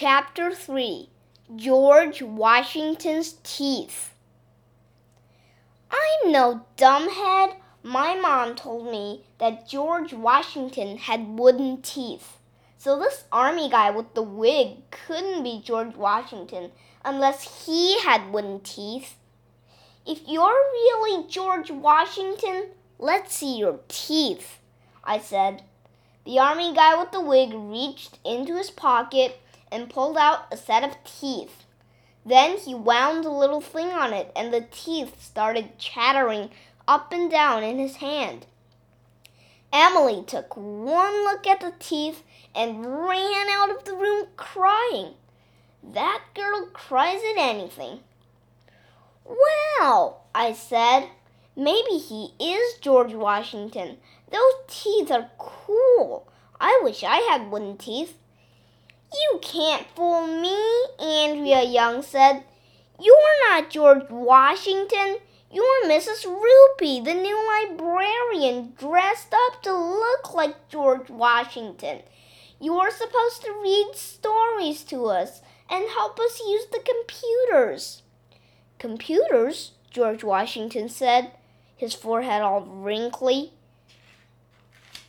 Chapter 3 George Washington's Teeth. I'm no dumbhead. My mom told me that George Washington had wooden teeth. So this army guy with the wig couldn't be George Washington unless he had wooden teeth. If you're really George Washington, let's see your teeth, I said. The army guy with the wig reached into his pocket and pulled out a set of teeth. Then he wound a little thing on it, and the teeth started chattering up and down in his hand. Emily took one look at the teeth and ran out of the room crying. That girl cries at anything. Well, I said, maybe he is George Washington. Those teeth are cool. I wish I had wooden teeth. You can't fool me, Andrea Young said. You're not George Washington. You're Mrs. Roopy, the new librarian, dressed up to look like George Washington. You're supposed to read stories to us and help us use the computers. Computers? George Washington said, his forehead all wrinkly.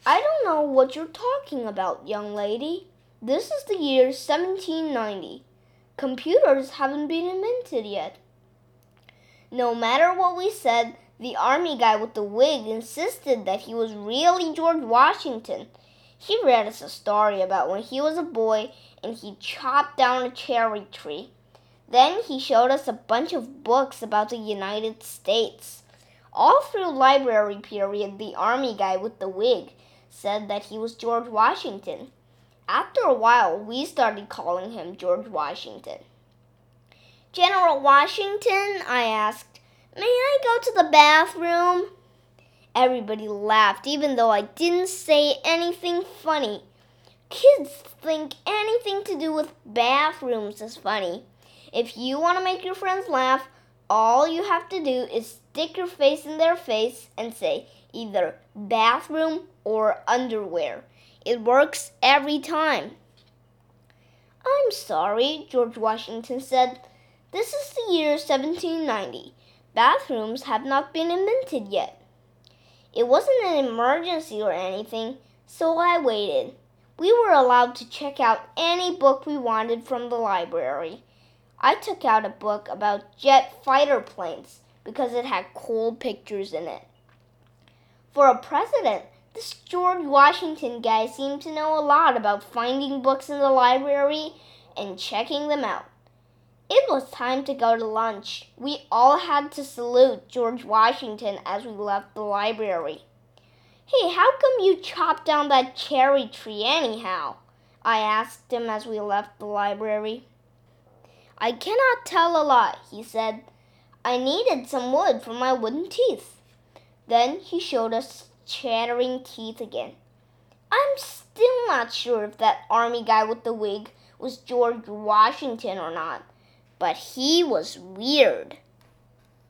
I don't know what you're talking about, young lady. This is the year 1790. Computers haven't been invented yet. No matter what we said, the army guy with the wig insisted that he was really George Washington. He read us a story about when he was a boy and he chopped down a cherry tree. Then he showed us a bunch of books about the United States. All through library period, the army guy with the wig said that he was George Washington. After a while, we started calling him George Washington. General Washington, I asked, may I go to the bathroom? Everybody laughed, even though I didn't say anything funny. Kids think anything to do with bathrooms is funny. If you want to make your friends laugh, all you have to do is stick your face in their face and say either bathroom or underwear. It works every time. I'm sorry, George Washington said. This is the year 1790. Bathrooms have not been invented yet. It wasn't an emergency or anything, so I waited. We were allowed to check out any book we wanted from the library. I took out a book about jet fighter planes because it had cool pictures in it. For a president, this George Washington guy seemed to know a lot about finding books in the library and checking them out. It was time to go to lunch. We all had to salute George Washington as we left the library. Hey, how come you chopped down that cherry tree anyhow? I asked him as we left the library. I cannot tell a lie, he said. I needed some wood for my wooden teeth. Then he showed us chattering teeth again. I'm still not sure if that army guy with the wig was George Washington or not, but he was weird.